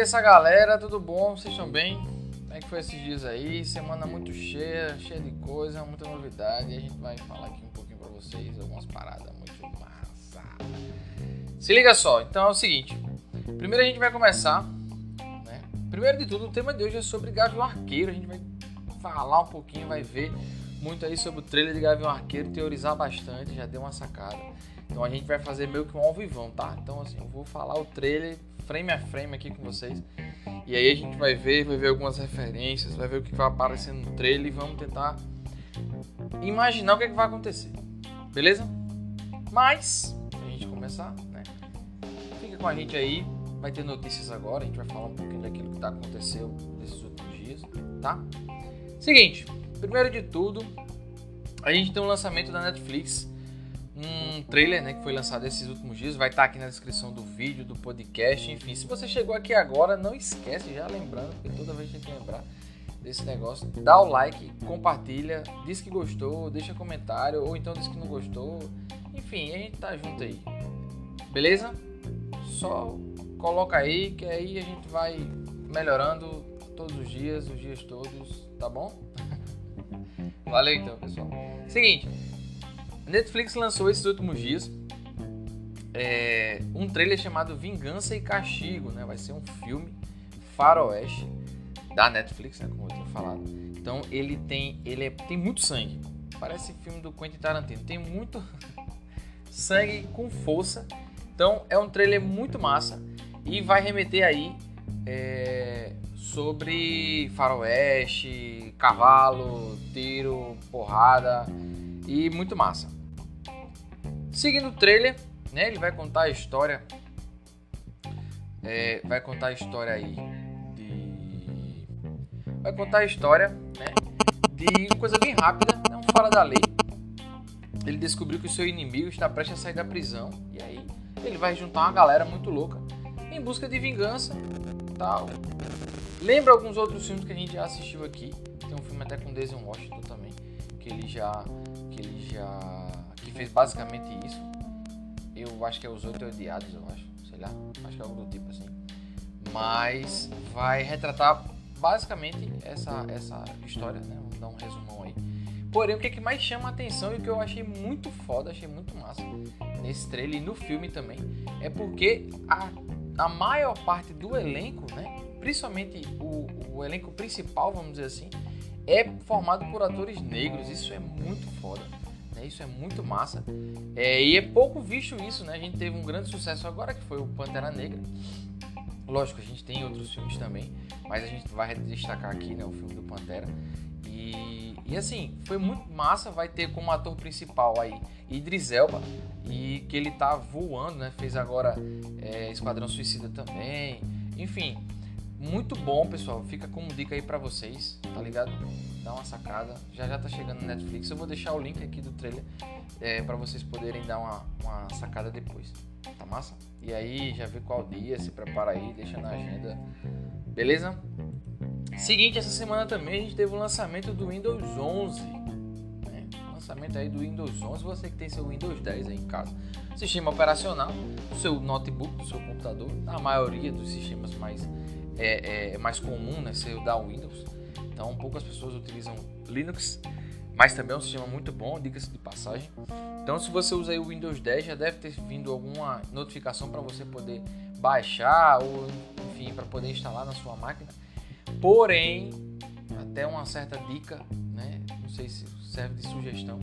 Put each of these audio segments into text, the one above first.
essa galera, tudo bom? Vocês estão bem? Como é que foi esses dias aí? Semana muito cheia, cheia de coisa, muita novidade. A gente vai falar aqui um pouquinho pra vocês, algumas paradas muito massa. Se liga só, então é o seguinte. Primeiro a gente vai começar, né? Primeiro de tudo, o tema de hoje é sobre Gavião Arqueiro. A gente vai falar um pouquinho, vai ver muito aí sobre o trailer de Gavião Arqueiro, teorizar bastante, já deu uma sacada. Então a gente vai fazer meio que um ao vivão, tá? Então assim, eu vou falar o trailer frame a frame aqui com vocês. E aí a gente vai ver, vai ver algumas referências, vai ver o que vai aparecendo no trailer e vamos tentar imaginar o que, é que vai acontecer. Beleza? Mas, pra gente começar, né? Fica com a gente aí, vai ter notícias agora, a gente vai falar um pouquinho daquilo que tá aconteceu nesses últimos dias, tá? Seguinte, primeiro de tudo, a gente tem um lançamento da Netflix um trailer né, que foi lançado esses últimos dias. Vai estar aqui na descrição do vídeo, do podcast, enfim. Se você chegou aqui agora, não esquece, já lembrando, porque toda vez a gente tem que lembrar desse negócio. Dá o like, compartilha, diz que gostou, deixa comentário, ou então diz que não gostou. Enfim, a gente tá junto aí. Beleza? Só coloca aí que aí a gente vai melhorando todos os dias, os dias todos, tá bom? Valeu então, pessoal. Seguinte, Netflix lançou esses últimos dias é, um trailer chamado Vingança e Castigo, né? Vai ser um filme faroeste da Netflix, né? Como eu tinha falado. Então ele tem, ele é, tem muito sangue. Parece filme do Quentin Tarantino. Tem muito sangue com força. Então é um trailer muito massa e vai remeter aí é, sobre faroeste, cavalo, tiro, porrada e muito massa. Seguindo o trailer, né, ele vai contar a história. É, vai contar a história aí de. Vai contar a história, né? De uma coisa bem rápida, né, um fora da lei. Ele descobriu que o seu inimigo está prestes a sair da prisão. E aí ele vai juntar uma galera muito louca em busca de vingança tal. Lembra alguns outros filmes que a gente já assistiu aqui. Tem um filme até com Denzel Washington também. Que ele já. Ele já que fez basicamente isso. Eu acho que é Os Oito Odiados, eu acho. Sei lá, acho que é algo do tipo assim. Mas vai retratar basicamente essa, essa história, né? Vamos dar um resumão aí. Porém, o que, é que mais chama a atenção e o que eu achei muito foda, achei muito massa nesse trailer e no filme também, é porque a, a maior parte do elenco, né? Principalmente o, o elenco principal, vamos dizer assim, é formado por atores negros. Isso é muito foda. Né? Isso é muito massa. É, e é pouco visto isso, né? A gente teve um grande sucesso agora que foi o Pantera Negra. Lógico, a gente tem outros filmes também, mas a gente vai destacar aqui né, o filme do Pantera. E, e assim, foi muito massa. Vai ter como ator principal aí Idris Elba, e que ele tá voando, né? Fez agora é, Esquadrão Suicida também. Enfim, muito bom, pessoal. Fica como dica aí para vocês, tá ligado? Dá uma sacada. Já já tá chegando no Netflix. Eu vou deixar o link aqui do trailer é, para vocês poderem dar uma, uma sacada depois. Tá massa? E aí já vê qual dia, se prepara aí, deixa na agenda. Beleza? Seguinte, essa semana também a gente teve o lançamento do Windows 11. Né? Lançamento aí do Windows 11. Você que tem seu Windows 10 aí em casa. Sistema operacional, do seu notebook, do seu computador. A maioria dos sistemas mais é, é, mais comum, né, ser o da Windows. Então, poucas pessoas utilizam Linux, mas também é um sistema muito bom, diga-se de passagem. Então, se você usa o Windows 10, já deve ter vindo alguma notificação para você poder baixar ou, enfim, para poder instalar na sua máquina. Porém, até uma certa dica, né, não sei se serve de sugestão,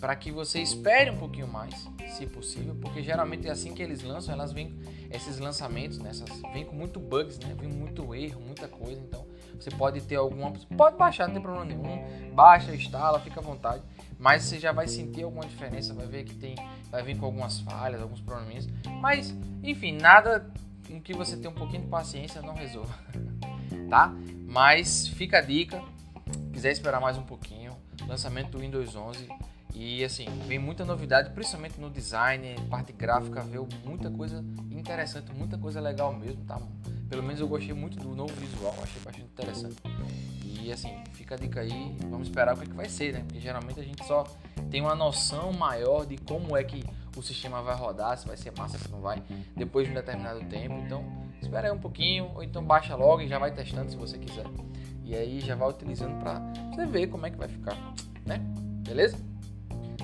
para que você espere um pouquinho mais, se possível, porque geralmente é assim que eles lançam, elas vêm esses lançamentos, né, vêm com muito bugs, né, vem muito erro, muita coisa, então você pode ter alguma, pode baixar, não tem problema nenhum, baixa, instala, fica à vontade, mas você já vai sentir alguma diferença, vai ver que tem, vai vir com algumas falhas, alguns probleminhas, mas enfim, nada em que você tenha um pouquinho de paciência não resolva, tá? Mas fica a dica, quiser esperar mais um pouquinho, lançamento do Windows 11 e assim, vem muita novidade, principalmente no design, parte gráfica, veio muita coisa interessante, muita coisa legal mesmo, tá? Pelo menos eu gostei muito do novo visual, achei bastante interessante. E assim, fica a dica aí, vamos esperar o que, é que vai ser, né? Porque geralmente a gente só tem uma noção maior de como é que o sistema vai rodar, se vai ser massa, se não vai, depois de um determinado tempo. Então, espera aí um pouquinho, ou então baixa logo e já vai testando se você quiser. E aí já vai utilizando para você ver como é que vai ficar, né? Beleza?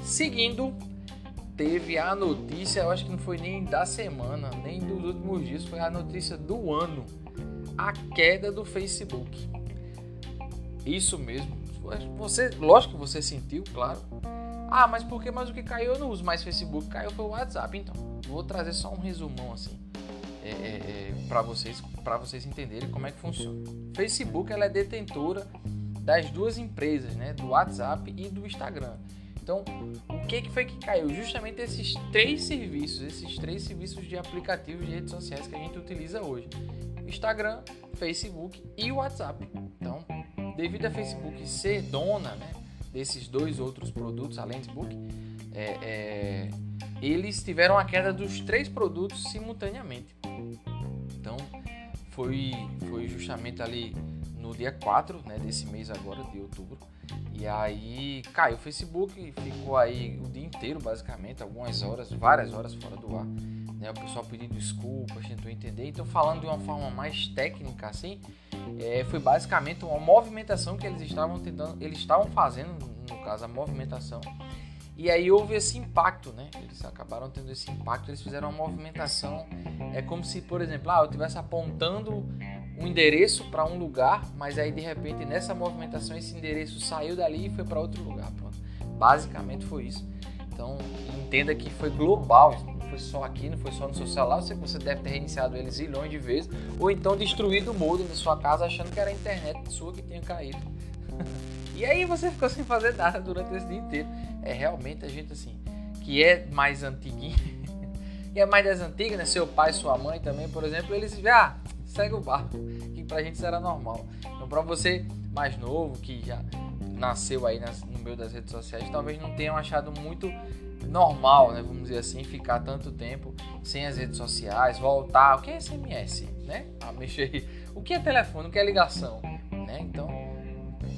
Seguindo, teve a notícia, eu acho que não foi nem da semana, nem dos últimos dias, foi a notícia do ano. A queda do Facebook. Isso mesmo. Você, lógico que você sentiu, claro. Ah, mas por que? Mas o que caiu eu não uso mais Facebook, caiu foi o WhatsApp. Então, vou trazer só um resumão assim é, é, é para vocês, para vocês entenderem como é que funciona. Facebook ela é detentora das duas empresas, né, do WhatsApp e do Instagram. Então, o que, que foi que caiu? Justamente esses três serviços, esses três serviços de aplicativos de redes sociais que a gente utiliza hoje: Instagram, Facebook e WhatsApp. Então, devido a Facebook ser dona né, desses dois outros produtos, além do Book, é, é, eles tiveram a queda dos três produtos simultaneamente. Então, foi, foi justamente ali no dia 4 né, desse mês agora, de outubro. E aí caiu o Facebook, ficou aí o dia inteiro, basicamente, algumas horas, várias horas fora do ar. Né, o pessoal pedindo desculpas, tentou entender. Então, falando de uma forma mais técnica, assim, é, foi basicamente uma movimentação que eles estavam tentando, eles estavam fazendo, no caso, a movimentação. E aí houve esse impacto, né? Eles acabaram tendo esse impacto, eles fizeram uma movimentação. É como se, por exemplo, ah, eu estivesse apontando um endereço para um lugar, mas aí de repente nessa movimentação esse endereço saiu dali e foi para outro lugar. Pronto. Basicamente foi isso. Então entenda que foi global, não foi só aqui, não foi só no seu celular, você, você deve ter reiniciado ele zilhões de vezes, ou então destruído o modem da sua casa achando que era a internet sua que tinha caído. e aí você ficou sem fazer nada durante esse dia inteiro. É realmente a gente assim, que é mais antiguinho, e é mais das antigas, né? Seu pai, sua mãe também, por exemplo, eles ah, segue o barco, que pra gente isso era normal. Então, pra você mais novo, que já nasceu aí no meio das redes sociais, talvez não tenham achado muito normal, né? Vamos dizer assim, ficar tanto tempo sem as redes sociais, voltar. O que é SMS, né? Ah, mexer. O que é telefone? O que é ligação? Né? Então,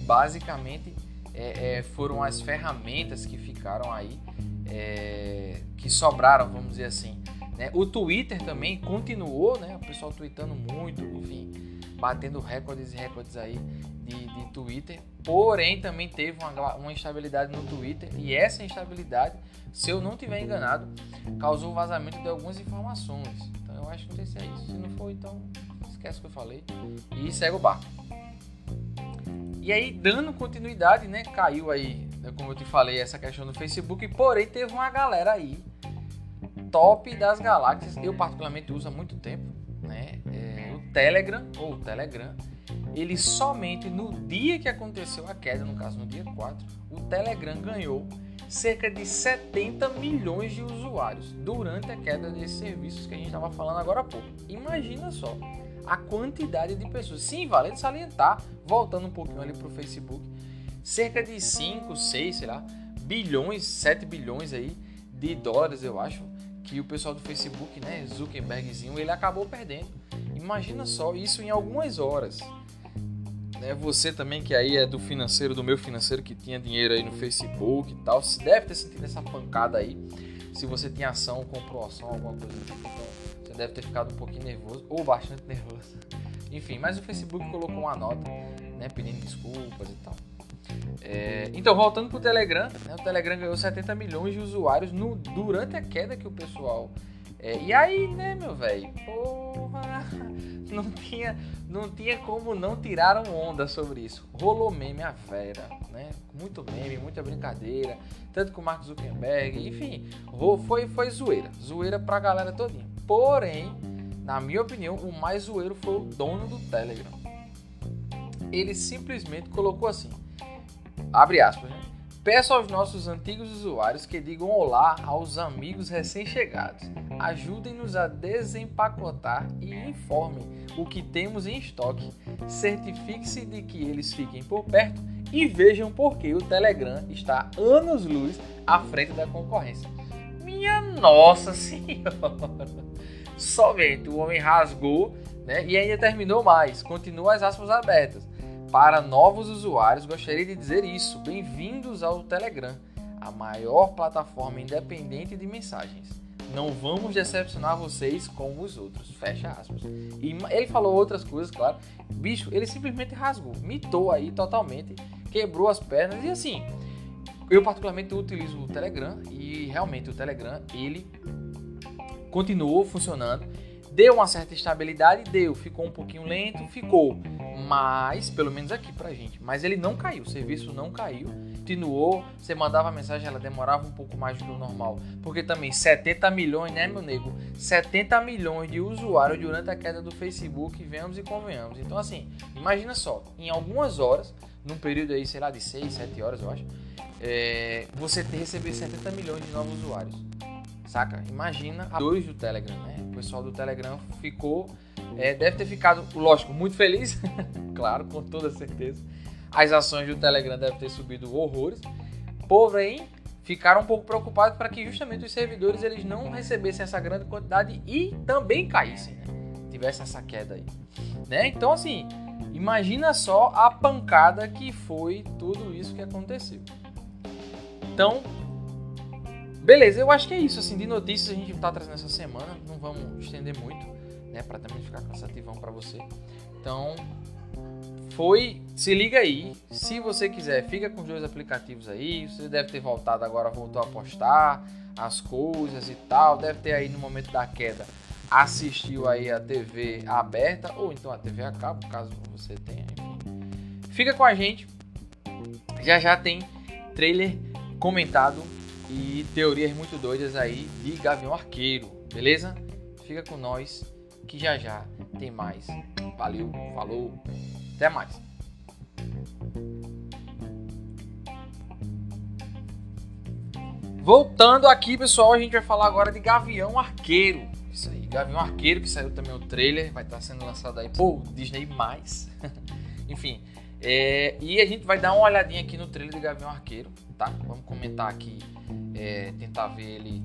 basicamente, é, é, foram as ferramentas que ficaram aí, é, que sobraram, vamos dizer assim, né? O Twitter também continuou, né? O pessoal tweetando muito, enfim, batendo recordes e recordes aí de, de Twitter. Porém, também teve uma, uma instabilidade no Twitter e essa instabilidade, se eu não tiver enganado, causou o vazamento de algumas informações. Então eu acho que não sei se é isso. Se não for, então esquece o que eu falei e segue o barco. E aí, dando continuidade, né? Caiu aí, né, como eu te falei, essa questão do Facebook, porém teve uma galera aí top das galáxias. Eu particularmente uso há muito tempo, né? É, o Telegram ou o Telegram, ele somente no dia que aconteceu a queda, no caso no dia 4, o Telegram ganhou cerca de 70 milhões de usuários durante a queda desses serviços que a gente estava falando agora há pouco. Imagina só a quantidade de pessoas. Sim, vale salientar, voltando um pouquinho ali para o Facebook, cerca de 5, 6, sei lá, bilhões, 7 bilhões aí de dólares, eu acho, que o pessoal do Facebook, né, Zuckerbergzinho, ele acabou perdendo. Imagina só isso em algumas horas. Né, você também que aí é do financeiro, do meu financeiro, que tinha dinheiro aí no Facebook e tal, se deve ter sentido essa pancada aí. Se você tinha ação, comprou ação, alguma coisa então você deve ter ficado um pouquinho nervoso, ou bastante nervoso. Enfim, mas o Facebook colocou uma nota, né, pedindo desculpas e tal. É, então, voltando para o Telegram, né, o Telegram ganhou 70 milhões de usuários no, durante a queda que o pessoal. É, e aí, né, meu velho? Porra! Não tinha, não tinha como não tirar onda sobre isso. Rolou meme a vera, né? Muito meme, muita brincadeira. Tanto com o Mark Zuckerberg, enfim, foi, foi zoeira. Zoeira pra galera todinha. Porém, na minha opinião, o mais zoeiro foi o dono do Telegram. Ele simplesmente colocou assim: abre aspas, né? Peço aos nossos antigos usuários que digam olá aos amigos recém-chegados. Ajudem-nos a desempacotar e informem o que temos em estoque. Certifique-se de que eles fiquem por perto e vejam por que o Telegram está anos-luz à frente da concorrência. Minha nossa senhora! Somente o homem rasgou né, e ainda terminou mais. Continua as aspas abertas. Para novos usuários, gostaria de dizer isso. Bem-vindos ao Telegram, a maior plataforma independente de mensagens. Não vamos decepcionar vocês como os outros. Fecha aspas. E ele falou outras coisas, claro. Bicho, ele simplesmente rasgou, mitou aí totalmente, quebrou as pernas e assim. Eu particularmente utilizo o Telegram e realmente o Telegram ele continuou funcionando Deu uma certa estabilidade? Deu. Ficou um pouquinho lento? Ficou. Mas, pelo menos aqui pra gente. Mas ele não caiu, o serviço não caiu. Continuou, você mandava a mensagem, ela demorava um pouco mais do que o normal. Porque também 70 milhões, né, meu nego? 70 milhões de usuários durante a queda do Facebook, venhamos e convenhamos. Então, assim, imagina só, em algumas horas, num período aí, sei lá, de 6, 7 horas, eu acho, é, você receber 70 milhões de novos usuários. Saca? Imagina a dois do Telegram, né? O pessoal do Telegram ficou, é, deve ter ficado, lógico, muito feliz, claro, com toda certeza. As ações do Telegram devem ter subido horrores, porém ficaram um pouco preocupados para que justamente os servidores eles não recebessem essa grande quantidade e também caíssem, né? tivesse essa queda aí, né? Então assim, imagina só a pancada que foi tudo isso que aconteceu. Então, Beleza, eu acho que é isso. Assim, de notícias a gente tá trazendo essa semana. Não vamos estender muito, né? Pra também ficar cansativão para você. Então, foi. Se liga aí. Se você quiser, fica com os dois aplicativos aí. Você deve ter voltado agora, voltou a postar as coisas e tal. Deve ter aí no momento da queda assistiu aí a TV aberta ou então a TV a cabo, caso você tenha. Fica com a gente. Já já tem trailer comentado e teorias muito doidas aí de Gavião Arqueiro, beleza? Fica com nós que já já tem mais. Valeu, falou, até mais. Voltando aqui, pessoal, a gente vai falar agora de Gavião Arqueiro. Isso aí, Gavião Arqueiro, que saiu também o trailer, vai estar sendo lançado aí por Disney+. Enfim, é, e a gente vai dar uma olhadinha aqui no trailer de Gavião Arqueiro, tá? Vamos comentar aqui, é, tentar ver ele,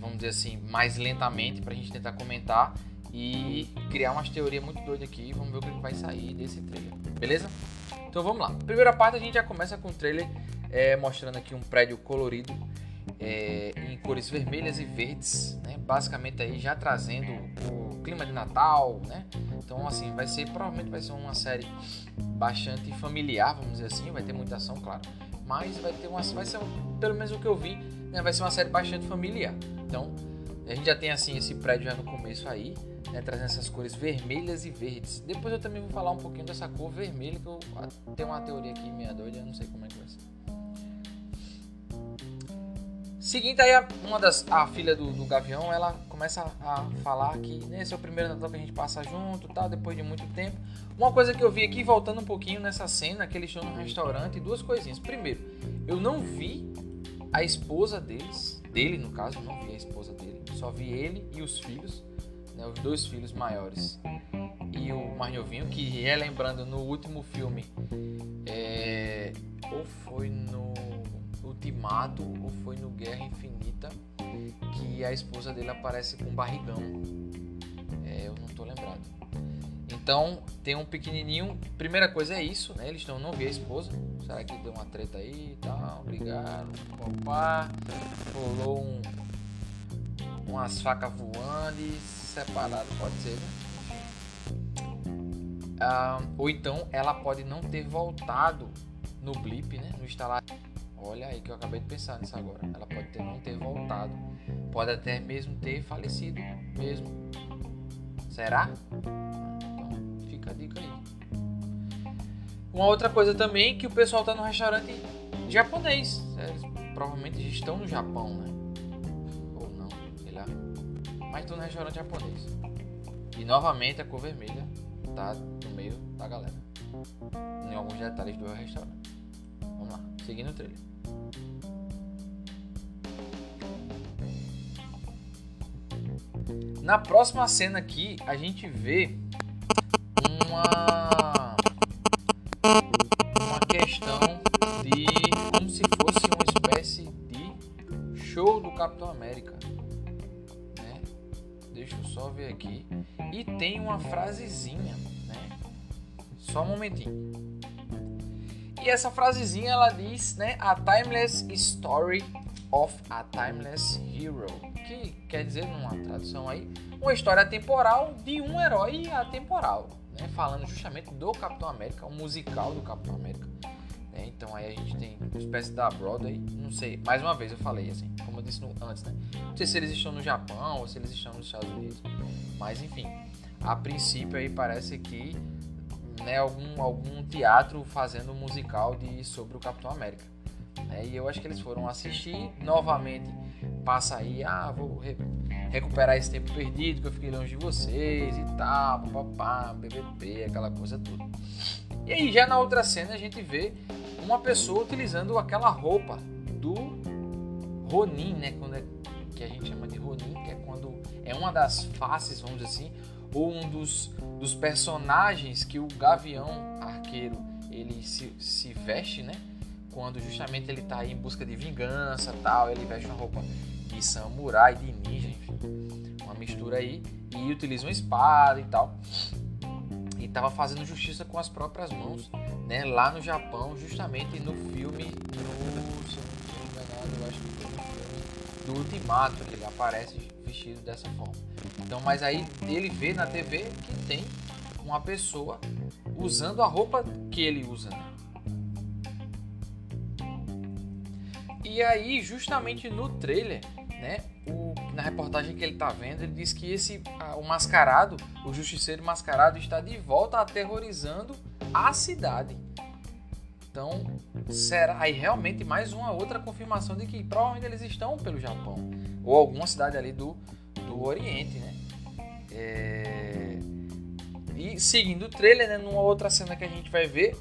vamos dizer assim, mais lentamente pra gente tentar comentar e criar umas teorias muito doidas aqui. Vamos ver o que vai sair desse trailer, beleza? Então vamos lá. Primeira parte a gente já começa com o trailer é, mostrando aqui um prédio colorido é, em cores vermelhas e verdes, né? Basicamente aí já trazendo o clima de Natal, né? Então assim vai ser provavelmente vai ser uma série bastante familiar, vamos dizer assim, vai ter muita ação, claro, mas vai ter uma, vai ser pelo menos o que eu vi, né, vai ser uma série bastante familiar. Então a gente já tem assim esse prédio já no começo aí, né, trazendo essas cores vermelhas e verdes. Depois eu também vou falar um pouquinho dessa cor vermelha que eu tenho uma teoria aqui meia doida, eu não sei como é que vai ser. Seguinte, aí uma das a filha do, do Gavião, ela começa a falar que né, esse é o primeiro Natal que a gente passa junto, tal, depois de muito tempo. Uma coisa que eu vi aqui, voltando um pouquinho nessa cena, que eles estão no restaurante, duas coisinhas. Primeiro, eu não vi a esposa deles, dele no caso, não vi a esposa dele, só vi ele e os filhos, né, os dois filhos maiores e o mais novinho, que relembrando no último filme, é, ou foi no Ultimato ou foi no Guerra Infinita que a esposa dele aparece com um barrigão. É, eu não tô lembrado. Então tem um pequenininho. Primeira coisa é isso, né? Eles não, não vê a esposa. Será que deu uma treta aí e tal? Brigaram, papá. Rolou um, umas facas voando e separado, pode ser, né? Ah, ou então ela pode não ter voltado no blip, né? No instalar Olha aí que eu acabei de pensar nisso agora. Ela pode ter, não ter voltado. Pode até mesmo ter falecido mesmo. Será? Então fica a dica aí. Uma outra coisa também que o pessoal tá no restaurante japonês. Eles provavelmente já estão no Japão, né? Ou não, sei lá. Mas estão no restaurante japonês. E novamente a cor vermelha tá no meio da galera. Em alguns detalhes do restaurante. Vamos lá, seguindo o trailer. Na próxima cena aqui, a gente vê uma uma questão de como se fosse uma espécie de show do Capitão América, né? Deixa eu só ver aqui e tem uma frasezinha, né? Só um momentinho. E essa frasezinha ela diz, né? A timeless story of a Timeless Hero, que quer dizer, numa tradução aí, uma história temporal de um herói atemporal, né? falando justamente do Capitão América, um musical do Capitão América. Né? Então aí a gente tem uma espécie da Broadway, não sei, mais uma vez eu falei assim, como eu disse no, antes, né? Não sei se eles estão no Japão ou se eles estão nos Estados Unidos, mas enfim, a princípio aí parece que né, algum, algum teatro fazendo um musical de, sobre o Capitão América. Né? E eu acho que eles foram assistir novamente. Passa aí, ah, vou re recuperar esse tempo perdido que eu fiquei longe de vocês e tal, papapá, BBP, aquela coisa toda. E aí, já na outra cena, a gente vê uma pessoa utilizando aquela roupa do Ronin, né? Quando é, que a gente chama de Ronin, que é quando é uma das faces, vamos dizer assim, ou um dos, dos personagens que o Gavião Arqueiro ele se, se veste, né? Quando justamente ele tá em busca de vingança tal, ele veste uma roupa de samurai, de ninja, enfim, uma mistura aí, e utiliza uma espada e tal. E tava fazendo justiça com as próprias mãos, né? Lá no Japão, justamente no filme, no, se eu não enganado, eu acho que foi no filme do Ultimato, que ele aparece vestido dessa forma. Então, mas aí ele vê na TV que tem uma pessoa usando a roupa que ele usa. E aí, justamente no trailer, né, o, na reportagem que ele está vendo, ele diz que esse o mascarado, o justiceiro mascarado está de volta aterrorizando a cidade. Então, será aí realmente mais uma outra confirmação de que provavelmente eles estão pelo Japão ou alguma cidade ali do, do Oriente, né? É... E seguindo o trailer, né, numa outra cena que a gente vai ver.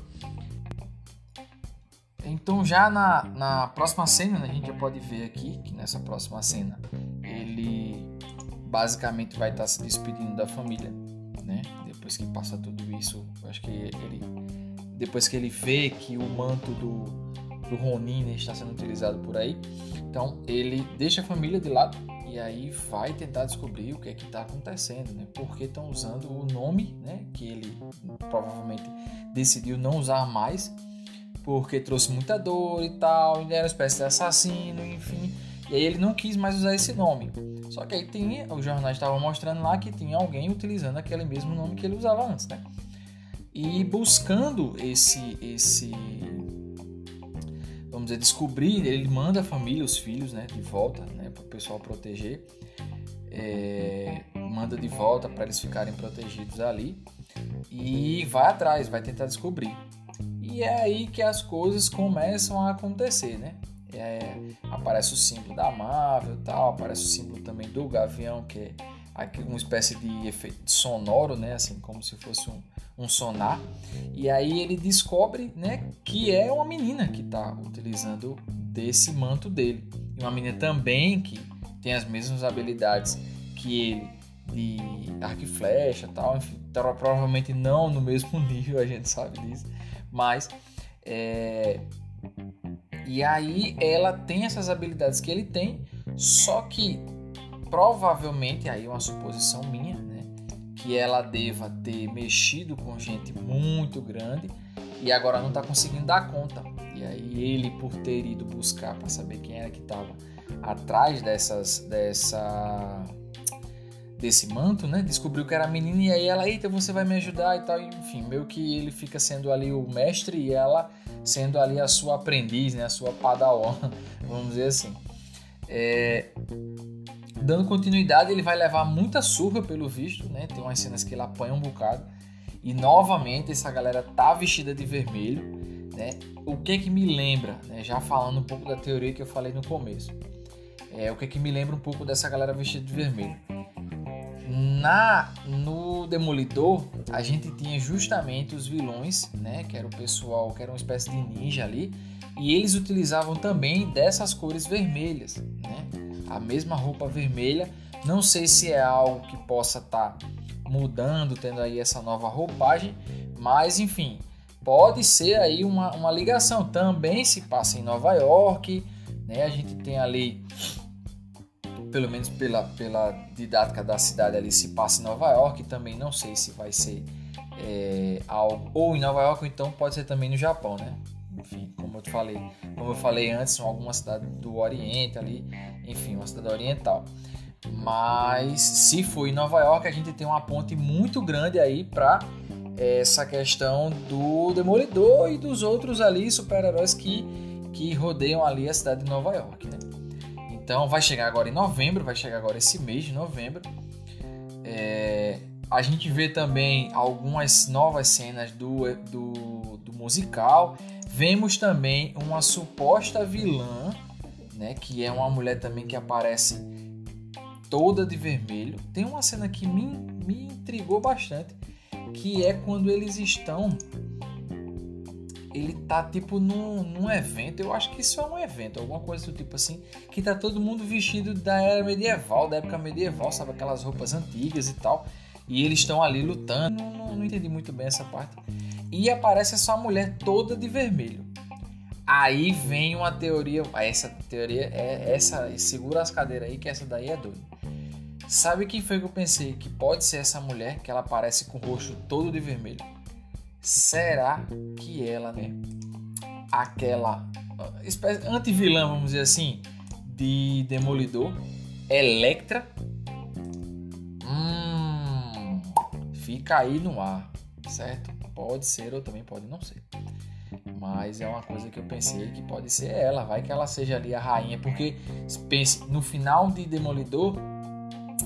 Então já na, na próxima cena, né, a gente já pode ver aqui que nessa próxima cena ele basicamente vai estar se despedindo da família, né? Depois que passa tudo isso, acho que ele depois que ele vê que o manto do, do Ronin né, está sendo utilizado por aí, então ele deixa a família de lado e aí vai tentar descobrir o que é que está acontecendo, né? Porque estão usando o nome, né? Que ele provavelmente decidiu não usar mais, porque trouxe muita dor e tal, ele era uma espécie de assassino, enfim. E aí ele não quis mais usar esse nome. Só que aí tinha, os jornais estavam mostrando lá que tinha alguém utilizando aquele mesmo nome que ele usava antes, né? E buscando esse esse vamos dizer, descobrir, ele manda a família, os filhos, né, de volta, né, para o pessoal proteger, é, manda de volta para eles ficarem protegidos ali e vai atrás, vai tentar descobrir. E é aí que as coisas começam a acontecer, né? É, aparece o símbolo da Marvel, tal, aparece o símbolo também do Gavião, que é uma espécie de efeito sonoro, né? Assim como se fosse um, um sonar. E aí ele descobre, né, que é uma menina que está utilizando desse manto dele. E uma menina também que tem as mesmas habilidades que ele de arco e flecha, tal, enfim, provavelmente não no mesmo nível, a gente sabe disso, mas é... e aí ela tem essas habilidades que ele tem, só que provavelmente, aí é uma suposição minha, né, que ela deva ter mexido com gente muito grande e agora não está conseguindo dar conta. E aí ele, por ter ido buscar para saber quem era que estava atrás dessas, dessa, desse manto, né, descobriu que era a menina e aí ela, eita, você vai me ajudar e tal. Enfim, meio que ele fica sendo ali o mestre e ela sendo ali a sua aprendiz, né, a sua padawan, vamos dizer assim. É, Dando continuidade, ele vai levar muita surra pelo visto, né? Tem umas cenas que ele apanha um bocado. E novamente essa galera tá vestida de vermelho, né? O que que me lembra, né? Já falando um pouco da teoria que eu falei no começo. É, o que que me lembra um pouco dessa galera vestida de vermelho. Na no Demolidor, a gente tinha justamente os vilões, né, que era o pessoal, que era uma espécie de ninja ali, e eles utilizavam também dessas cores vermelhas, né? A mesma roupa vermelha. Não sei se é algo que possa estar tá mudando, tendo aí essa nova roupagem, mas enfim, pode ser aí uma, uma ligação. Também se passa em Nova York, né? A gente tem ali, pelo menos pela, pela didática da cidade ali, se passa em Nova York. Também não sei se vai ser é, algo ou em Nova York, ou então pode ser também no Japão, né? Enfim, como eu falei, como eu falei antes, são algumas cidades do Oriente ali, enfim, uma cidade oriental. Mas se for em Nova York, a gente tem uma ponte muito grande aí para essa questão do Demolidor e dos outros ali super-heróis que, que rodeiam ali a cidade de Nova York, né? Então vai chegar agora em novembro, vai chegar agora esse mês de novembro. É, a gente vê também algumas novas cenas do, do, do, musical. Vemos também uma suposta vilã, né, que é uma mulher também que aparece toda de vermelho. Tem uma cena que me, me intrigou bastante, que é quando eles estão ele tá tipo num, num evento, eu acho que isso é um evento, alguma coisa do tipo assim, que tá todo mundo vestido da era medieval, da época medieval, sabe? Aquelas roupas antigas e tal. E eles estão ali lutando. Não, não, não, entendi muito bem essa parte. E aparece essa mulher toda de vermelho. Aí vem uma teoria. Essa teoria é essa. Segura as cadeiras aí, que essa daí é doida. Sabe quem foi que eu pensei que pode ser essa mulher que ela aparece com o rosto todo de vermelho? será que ela, né, aquela espécie anti-vilã, vamos dizer assim, de Demolidor, Electra, fica aí no ar, certo? Pode ser ou também pode não ser. Mas é uma coisa que eu pensei que pode ser ela, vai que ela seja ali a rainha, porque pense, no final de Demolidor,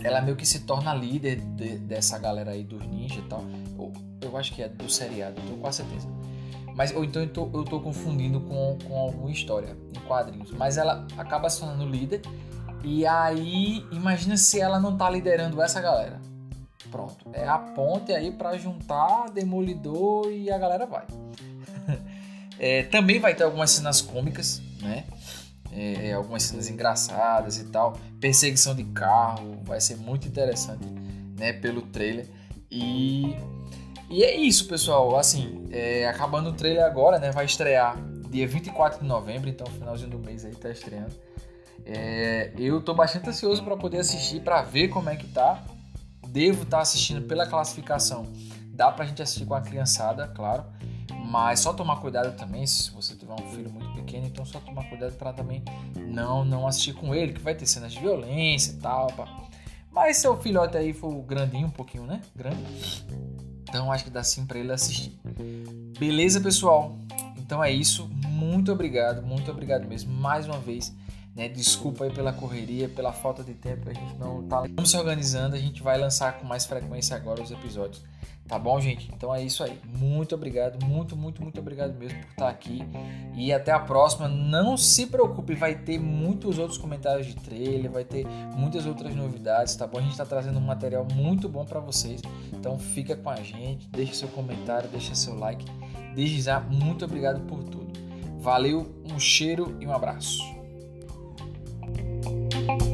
ela meio que se torna líder de, dessa galera aí dos ninjas e tal. Eu, eu, acho que é do seriado, tô com certeza. Mas, ou então eu tô, eu tô confundindo com, com alguma história em quadrinhos. Mas ela acaba se tornando líder. E aí, imagina se ela não tá liderando essa galera. Pronto. É a ponte aí para juntar Demolidor e a galera vai. é, também vai ter algumas cenas cômicas, né? é, é, algumas cenas engraçadas e tal. Perseguição de carro, vai ser muito interessante, né? Pelo trailer. E, e é isso, pessoal. Assim, é, acabando o trailer agora, né? Vai estrear dia 24 de novembro, então finalzinho do mês aí tá estreando. É, eu tô bastante ansioso para poder assistir, para ver como é que tá. Devo estar tá assistindo pela classificação. Dá pra gente assistir com a criançada, claro. Mas só tomar cuidado também, se você tiver um filho muito pequeno, então só tomar cuidado para também não não assistir com ele, que vai ter cenas de violência e tal. Pá. Mas seu filhote aí for grandinho, um pouquinho, né? Grande. Então acho que dá sim para ele assistir. Beleza, pessoal? Então é isso. Muito obrigado, muito obrigado mesmo. Mais uma vez, né? Desculpa aí pela correria, pela falta de tempo, a gente não tá Vamos se organizando, a gente vai lançar com mais frequência agora os episódios. Tá bom, gente? Então é isso aí. Muito obrigado, muito, muito, muito obrigado mesmo por estar aqui. E até a próxima. Não se preocupe, vai ter muitos outros comentários de trailer, vai ter muitas outras novidades, tá bom? A gente está trazendo um material muito bom para vocês. Então fica com a gente, deixa seu comentário, deixa seu like. Desde já, muito obrigado por tudo. Valeu, um cheiro e um abraço. Música